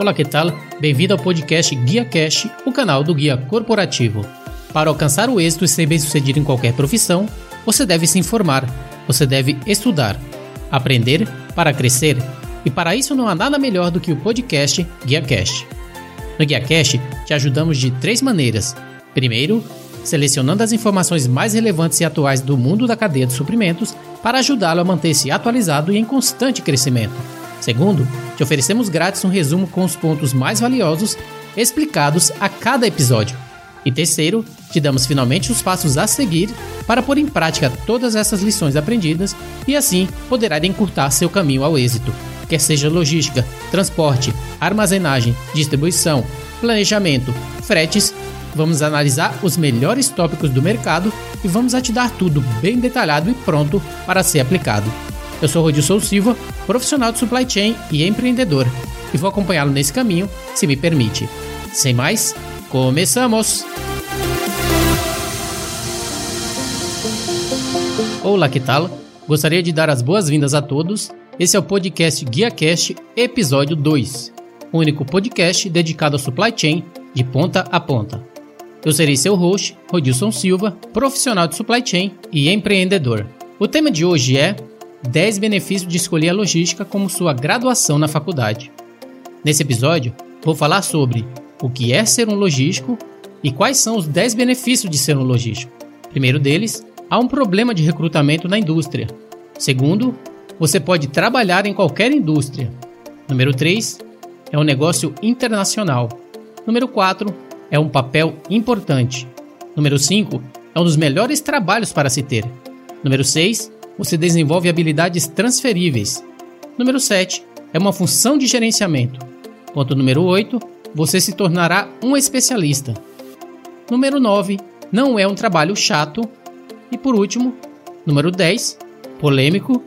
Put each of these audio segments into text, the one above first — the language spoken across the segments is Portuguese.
Olá, que tal? Bem-vindo ao podcast Guia Cash, o canal do Guia Corporativo. Para alcançar o êxito e ser bem-sucedido em qualquer profissão, você deve se informar, você deve estudar, aprender para crescer, e para isso não há nada melhor do que o podcast Guia Cash. No Guia Cash, te ajudamos de três maneiras. Primeiro, selecionando as informações mais relevantes e atuais do mundo da cadeia de suprimentos para ajudá-lo a manter-se atualizado e em constante crescimento. Segundo, te oferecemos grátis um resumo com os pontos mais valiosos explicados a cada episódio. E terceiro, te damos finalmente os passos a seguir para pôr em prática todas essas lições aprendidas e assim poderá encurtar seu caminho ao êxito, quer seja logística, transporte, armazenagem, distribuição, planejamento, fretes. Vamos analisar os melhores tópicos do mercado e vamos a te dar tudo bem detalhado e pronto para ser aplicado. Eu sou Rodilson Silva, profissional de supply chain e empreendedor, e vou acompanhá-lo nesse caminho, se me permite. Sem mais, começamos! Olá, que tal? Gostaria de dar as boas-vindas a todos. Esse é o podcast GuiaCast, episódio 2, o único podcast dedicado ao supply chain de ponta a ponta. Eu serei seu host, Rodilson Silva, profissional de supply chain e empreendedor. O tema de hoje é 10 benefícios de escolher a logística como sua graduação na faculdade. Nesse episódio, vou falar sobre o que é ser um logístico e quais são os 10 benefícios de ser um logístico. Primeiro deles, há um problema de recrutamento na indústria. Segundo, você pode trabalhar em qualquer indústria. Número 3, é um negócio internacional. Número 4, é um papel importante. Número 5, é um dos melhores trabalhos para se ter. Número 6, você desenvolve habilidades transferíveis. Número 7 é uma função de gerenciamento. Ponto número 8, você se tornará um especialista. Número 9, não é um trabalho chato. E por último, número 10, polêmico,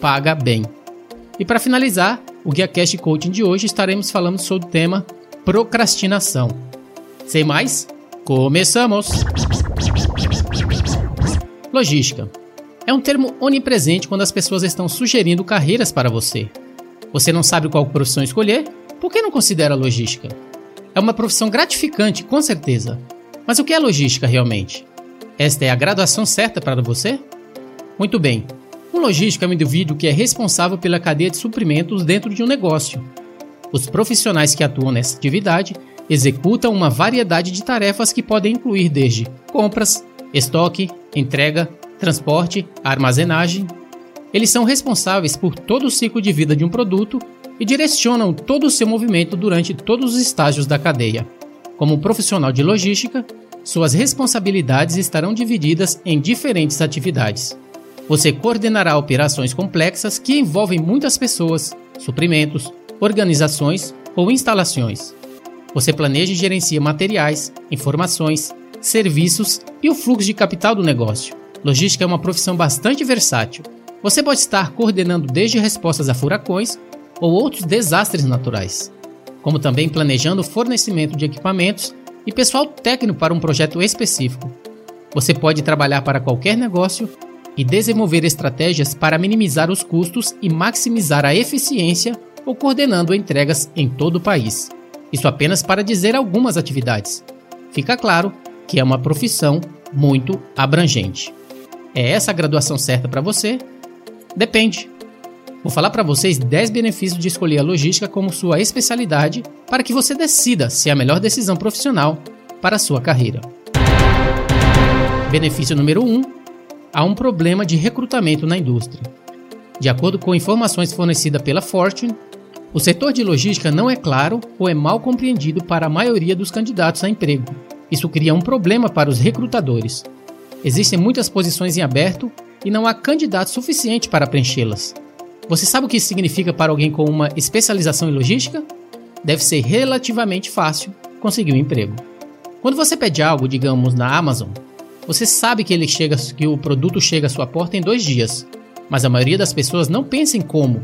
paga bem. E para finalizar, o Guia Coaching de hoje estaremos falando sobre o tema procrastinação. Sem mais, começamos! Logística é um termo onipresente quando as pessoas estão sugerindo carreiras para você. Você não sabe qual profissão escolher? Por que não considera logística? É uma profissão gratificante, com certeza. Mas o que é logística realmente? Esta é a graduação certa para você? Muito bem. Um logístico é um indivíduo que é responsável pela cadeia de suprimentos dentro de um negócio. Os profissionais que atuam nessa atividade executam uma variedade de tarefas que podem incluir desde compras, estoque, entrega, transporte, armazenagem. Eles são responsáveis por todo o ciclo de vida de um produto e direcionam todo o seu movimento durante todos os estágios da cadeia. Como profissional de logística, suas responsabilidades estarão divididas em diferentes atividades. Você coordenará operações complexas que envolvem muitas pessoas, suprimentos, organizações ou instalações. Você planeja e gerencia materiais, informações, serviços e o fluxo de capital do negócio. Logística é uma profissão bastante versátil. Você pode estar coordenando desde respostas a furacões ou outros desastres naturais, como também planejando o fornecimento de equipamentos e pessoal técnico para um projeto específico. Você pode trabalhar para qualquer negócio e desenvolver estratégias para minimizar os custos e maximizar a eficiência ou coordenando entregas em todo o país. Isso apenas para dizer algumas atividades. Fica claro que é uma profissão muito abrangente. É essa a graduação certa para você? Depende. Vou falar para vocês 10 benefícios de escolher a logística como sua especialidade para que você decida se é a melhor decisão profissional para a sua carreira. Benefício número 1: há um problema de recrutamento na indústria. De acordo com informações fornecidas pela Fortune, o setor de logística não é claro ou é mal compreendido para a maioria dos candidatos a emprego. Isso cria um problema para os recrutadores, Existem muitas posições em aberto e não há candidato suficiente para preenchê-las. Você sabe o que isso significa para alguém com uma especialização em logística? Deve ser relativamente fácil conseguir um emprego. Quando você pede algo, digamos na Amazon, você sabe que ele chega, que o produto chega à sua porta em dois dias, mas a maioria das pessoas não pensa em como.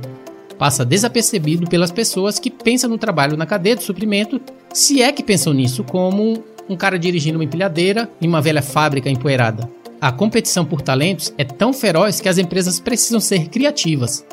Passa desapercebido pelas pessoas que pensam no trabalho na cadeia de suprimento, se é que pensam nisso como um cara dirigindo uma empilhadeira em uma velha fábrica empoeirada. A competição por talentos é tão feroz que as empresas precisam ser criativas.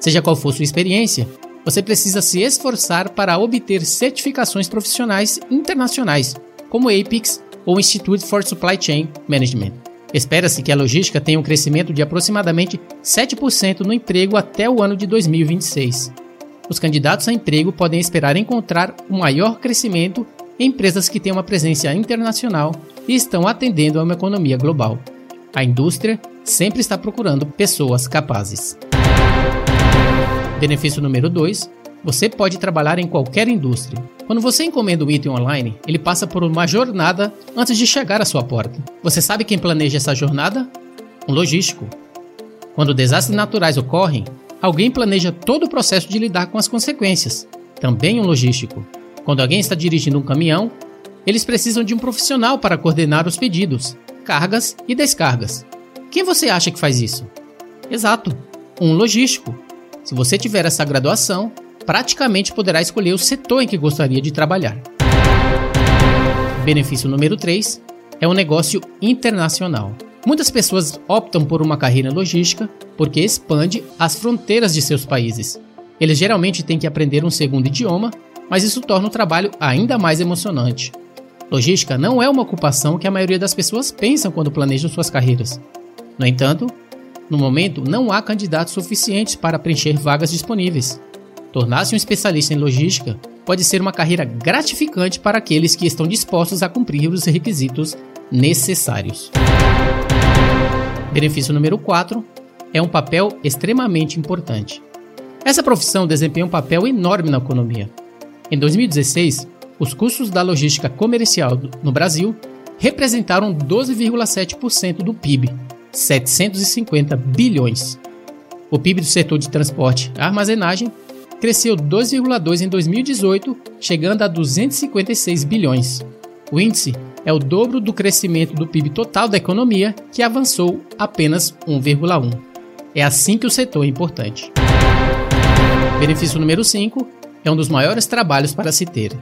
Seja qual for sua experiência, você precisa se esforçar para obter certificações profissionais internacionais, como APIX ou Institute for Supply Chain Management. Espera-se que a logística tenha um crescimento de aproximadamente 7% no emprego até o ano de 2026. Os candidatos a emprego podem esperar encontrar um maior crescimento empresas que têm uma presença internacional e estão atendendo a uma economia global. A indústria sempre está procurando pessoas capazes. Benefício número 2: você pode trabalhar em qualquer indústria. Quando você encomenda um item online, ele passa por uma jornada antes de chegar à sua porta. Você sabe quem planeja essa jornada? Um logístico. Quando desastres naturais ocorrem, alguém planeja todo o processo de lidar com as consequências. Também um logístico. Quando alguém está dirigindo um caminhão, eles precisam de um profissional para coordenar os pedidos, cargas e descargas. Quem você acha que faz isso? Exato, um logístico. Se você tiver essa graduação, praticamente poderá escolher o setor em que gostaria de trabalhar. Benefício número 3 é um negócio internacional. Muitas pessoas optam por uma carreira logística porque expande as fronteiras de seus países. Eles geralmente têm que aprender um segundo idioma, mas isso torna o trabalho ainda mais emocionante. Logística não é uma ocupação que a maioria das pessoas pensam quando planejam suas carreiras. No entanto, no momento não há candidatos suficientes para preencher vagas disponíveis. Tornar-se um especialista em logística pode ser uma carreira gratificante para aqueles que estão dispostos a cumprir os requisitos necessários. Benefício número 4 é um papel extremamente importante. Essa profissão desempenha um papel enorme na economia. Em 2016, os custos da logística comercial no Brasil representaram 12,7% do PIB, 750 bilhões. O PIB do setor de transporte e armazenagem cresceu 2,2 em 2018, chegando a 256 bilhões. O índice é o dobro do crescimento do PIB total da economia, que avançou apenas 1,1. É assim que o setor é importante. Benefício número 5 é um dos maiores trabalhos para se ter.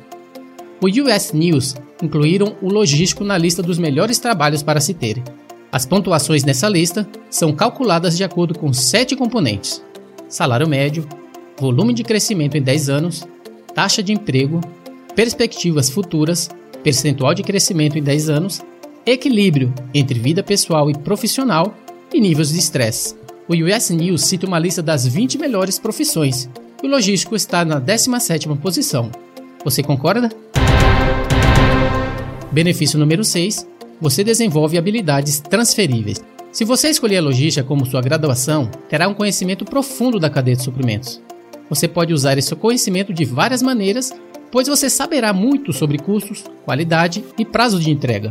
O US News incluíram o logístico na lista dos melhores trabalhos para se ter. As pontuações nessa lista são calculadas de acordo com sete componentes: salário médio, volume de crescimento em 10 anos, taxa de emprego, perspectivas futuras, percentual de crescimento em 10 anos, equilíbrio entre vida pessoal e profissional e níveis de estresse. O US News cita uma lista das 20 melhores profissões e o logístico está na 17ª posição. Você concorda? Benefício número 6. Você desenvolve habilidades transferíveis. Se você escolher a logística como sua graduação, terá um conhecimento profundo da cadeia de suprimentos. Você pode usar esse conhecimento de várias maneiras, pois você saberá muito sobre custos, qualidade e prazo de entrega.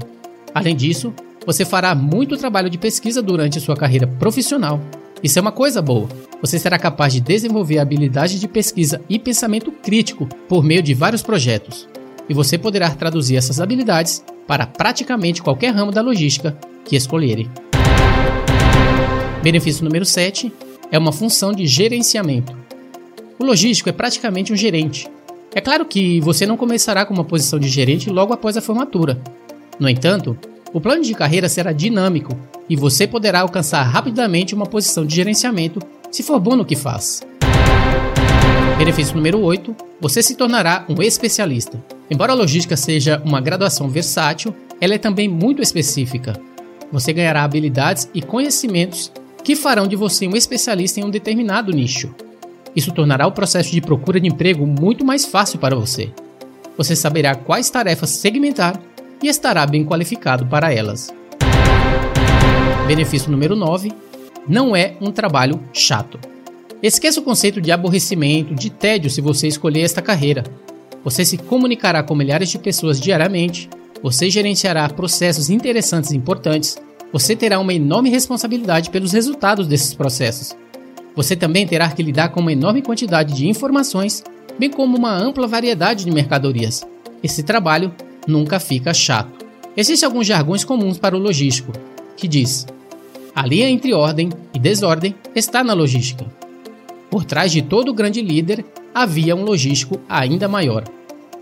Além disso, você fará muito trabalho de pesquisa durante sua carreira profissional. Isso é uma coisa boa. Você será capaz de desenvolver habilidades de pesquisa e pensamento crítico por meio de vários projetos. E você poderá traduzir essas habilidades para praticamente qualquer ramo da logística que escolherem. Benefício número 7 é uma função de gerenciamento. O logístico é praticamente um gerente. É claro que você não começará com uma posição de gerente logo após a formatura. No entanto, o plano de carreira será dinâmico e você poderá alcançar rapidamente uma posição de gerenciamento se for bom no que faz. Benefício número 8: você se tornará um especialista. Embora a logística seja uma graduação versátil, ela é também muito específica. Você ganhará habilidades e conhecimentos que farão de você um especialista em um determinado nicho. Isso tornará o processo de procura de emprego muito mais fácil para você. Você saberá quais tarefas segmentar e estará bem qualificado para elas. Benefício número 9: não é um trabalho chato. Esqueça o conceito de aborrecimento, de tédio se você escolher esta carreira. Você se comunicará com milhares de pessoas diariamente, você gerenciará processos interessantes e importantes, você terá uma enorme responsabilidade pelos resultados desses processos você também terá que lidar com uma enorme quantidade de informações, bem como uma ampla variedade de mercadorias. Esse trabalho nunca fica chato. Existem alguns jargões comuns para o logístico, que diz: a linha entre ordem e desordem está na logística. Por trás de todo grande líder havia um logístico ainda maior.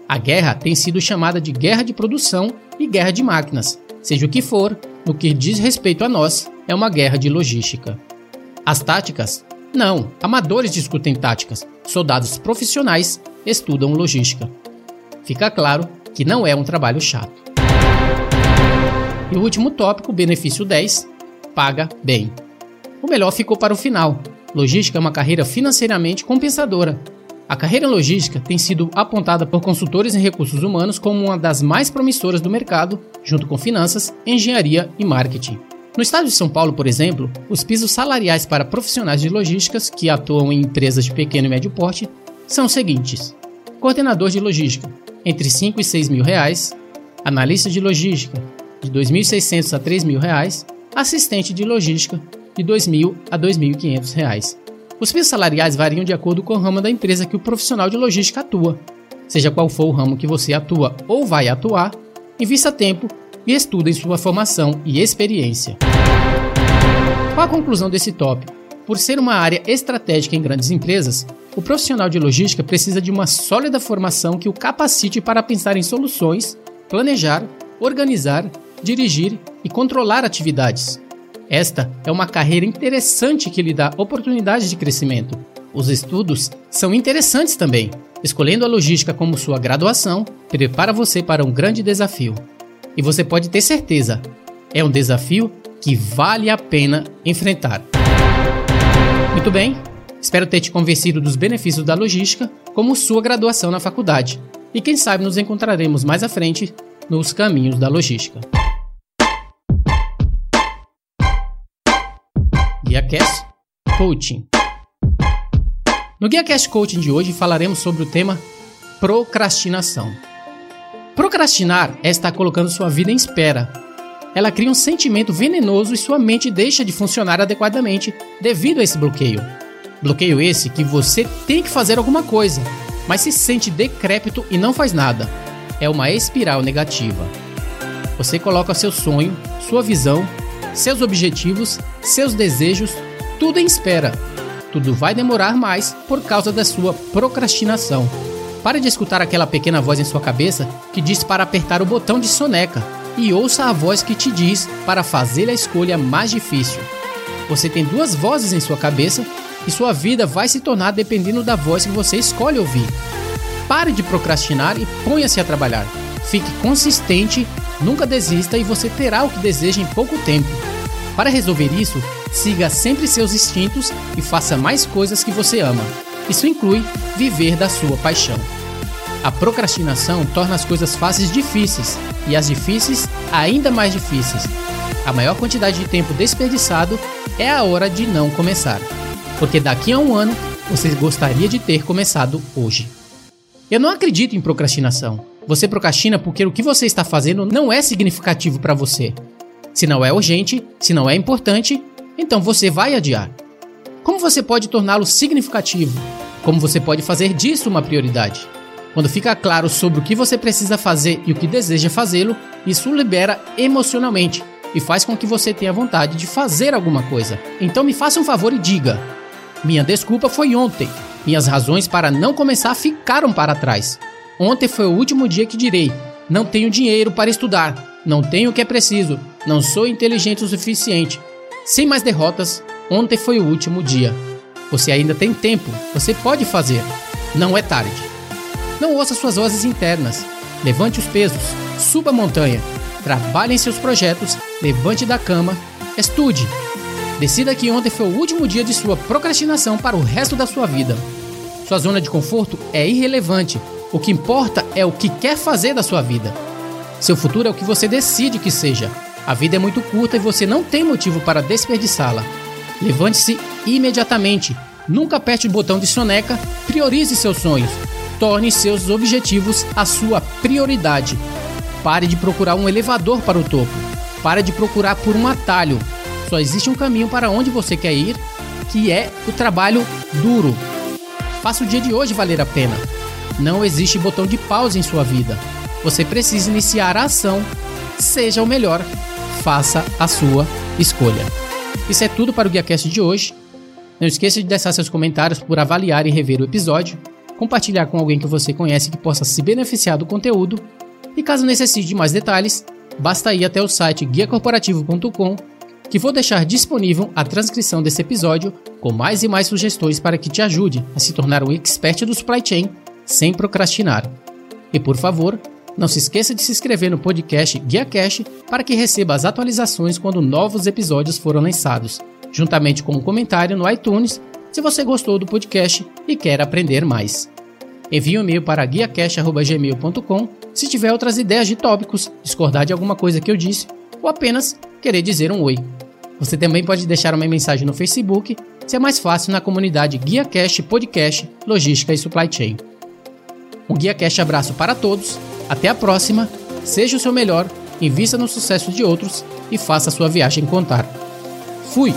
A guerra tem sido chamada de guerra de produção e guerra de máquinas. Seja o que for, no que diz respeito a nós, é uma guerra de logística. As táticas Não, amadores discutem táticas, soldados profissionais estudam logística. Fica claro que não é um trabalho chato. E o último tópico, benefício 10, paga bem. O melhor ficou para o final. Logística é uma carreira financeiramente compensadora. A carreira logística tem sido apontada por consultores em recursos humanos como uma das mais promissoras do mercado, junto com finanças, engenharia e marketing. No estado de São Paulo, por exemplo, os pisos salariais para profissionais de logísticas que atuam em empresas de pequeno e médio porte são os seguintes: coordenador de logística, entre 5 e 6 mil reais, analista de logística, de 2.600 a 3 mil reais, assistente de logística, de 2.000 a 2.500 reais. Os pisos salariais variam de acordo com o ramo da empresa que o profissional de logística atua. Seja qual for o ramo que você atua ou vai atuar, invista tempo e estude em sua formação e experiência. Qual a conclusão desse tópico? Por ser uma área estratégica em grandes empresas, o profissional de logística precisa de uma sólida formação que o capacite para pensar em soluções, planejar, organizar, dirigir e controlar atividades. Esta é uma carreira interessante que lhe dá oportunidades de crescimento. Os estudos são interessantes também. Escolhendo a logística como sua graduação, prepara você para um grande desafio. E você pode ter certeza, é um desafio que vale a pena enfrentar. Muito bem, espero ter te convencido dos benefícios da logística como sua graduação na faculdade. E quem sabe nos encontraremos mais à frente nos caminhos da logística. GuiaCast Coaching No GuiaCast Coaching de hoje falaremos sobre o tema procrastinação. Procrastinar é estar colocando sua vida em espera. Ela cria um sentimento venenoso e sua mente deixa de funcionar adequadamente devido a esse bloqueio. Bloqueio esse que você tem que fazer alguma coisa, mas se sente decrépito e não faz nada. É uma espiral negativa. Você coloca seu sonho, sua visão, seus objetivos, seus desejos, tudo em espera. Tudo vai demorar mais por causa da sua procrastinação. Pare de escutar aquela pequena voz em sua cabeça que diz para apertar o botão de soneca e ouça a voz que te diz para fazer a escolha mais difícil. Você tem duas vozes em sua cabeça e sua vida vai se tornar dependendo da voz que você escolhe ouvir. Pare de procrastinar e ponha-se a trabalhar. Fique consistente, nunca desista e você terá o que deseja em pouco tempo. Para resolver isso, siga sempre seus instintos e faça mais coisas que você ama. Isso inclui viver da sua paixão. A procrastinação torna as coisas fáceis difíceis e as difíceis ainda mais difíceis. A maior quantidade de tempo desperdiçado é a hora de não começar, porque daqui a um ano você gostaria de ter começado hoje. Eu não acredito em procrastinação. Você procrastina porque o que você está fazendo não é significativo para você. Se não é urgente, se não é importante, então você vai adiar. Como você pode torná-lo significativo? Como você pode fazer disso uma prioridade? Quando fica claro sobre o que você precisa fazer e o que deseja fazê-lo, isso libera emocionalmente e faz com que você tenha vontade de fazer alguma coisa. Então me faça um favor e diga: Minha desculpa foi ontem. Minhas razões para não começar ficaram para trás. Ontem foi o último dia que direi: Não tenho dinheiro para estudar, não tenho o que é preciso, não sou inteligente o suficiente. Sem mais derrotas, Ontem foi o último dia. Você ainda tem tempo, você pode fazer. Não é tarde. Não ouça suas vozes internas. Levante os pesos, suba a montanha, trabalhe em seus projetos, levante da cama, estude. Decida que ontem foi o último dia de sua procrastinação para o resto da sua vida. Sua zona de conforto é irrelevante. O que importa é o que quer fazer da sua vida. Seu futuro é o que você decide que seja. A vida é muito curta e você não tem motivo para desperdiçá-la. Levante-se imediatamente. Nunca aperte o botão de soneca. Priorize seus sonhos. Torne seus objetivos a sua prioridade. Pare de procurar um elevador para o topo. Pare de procurar por um atalho. Só existe um caminho para onde você quer ir, que é o trabalho duro. Faça o dia de hoje valer a pena. Não existe botão de pausa em sua vida. Você precisa iniciar a ação. Seja o melhor. Faça a sua escolha. Isso é tudo para o GuiaCast de hoje. Não esqueça de deixar seus comentários por avaliar e rever o episódio, compartilhar com alguém que você conhece que possa se beneficiar do conteúdo, e caso necessite de mais detalhes, basta ir até o site guiacorporativo.com que vou deixar disponível a transcrição desse episódio com mais e mais sugestões para que te ajude a se tornar um expert do supply chain sem procrastinar. E por favor, não se esqueça de se inscrever no podcast Guia Cash para que receba as atualizações quando novos episódios forem lançados, juntamente com um comentário no iTunes se você gostou do podcast e quer aprender mais. Envie um e-mail para guiacash.gmail.com se tiver outras ideias de tópicos, discordar de alguma coisa que eu disse ou apenas querer dizer um oi. Você também pode deixar uma mensagem no Facebook, se é mais fácil na comunidade Guia Cash Podcast, Logística e Supply Chain. Um Guia Cash abraço para todos, até a próxima, seja o seu melhor, invista no sucesso de outros e faça a sua viagem contar. Fui!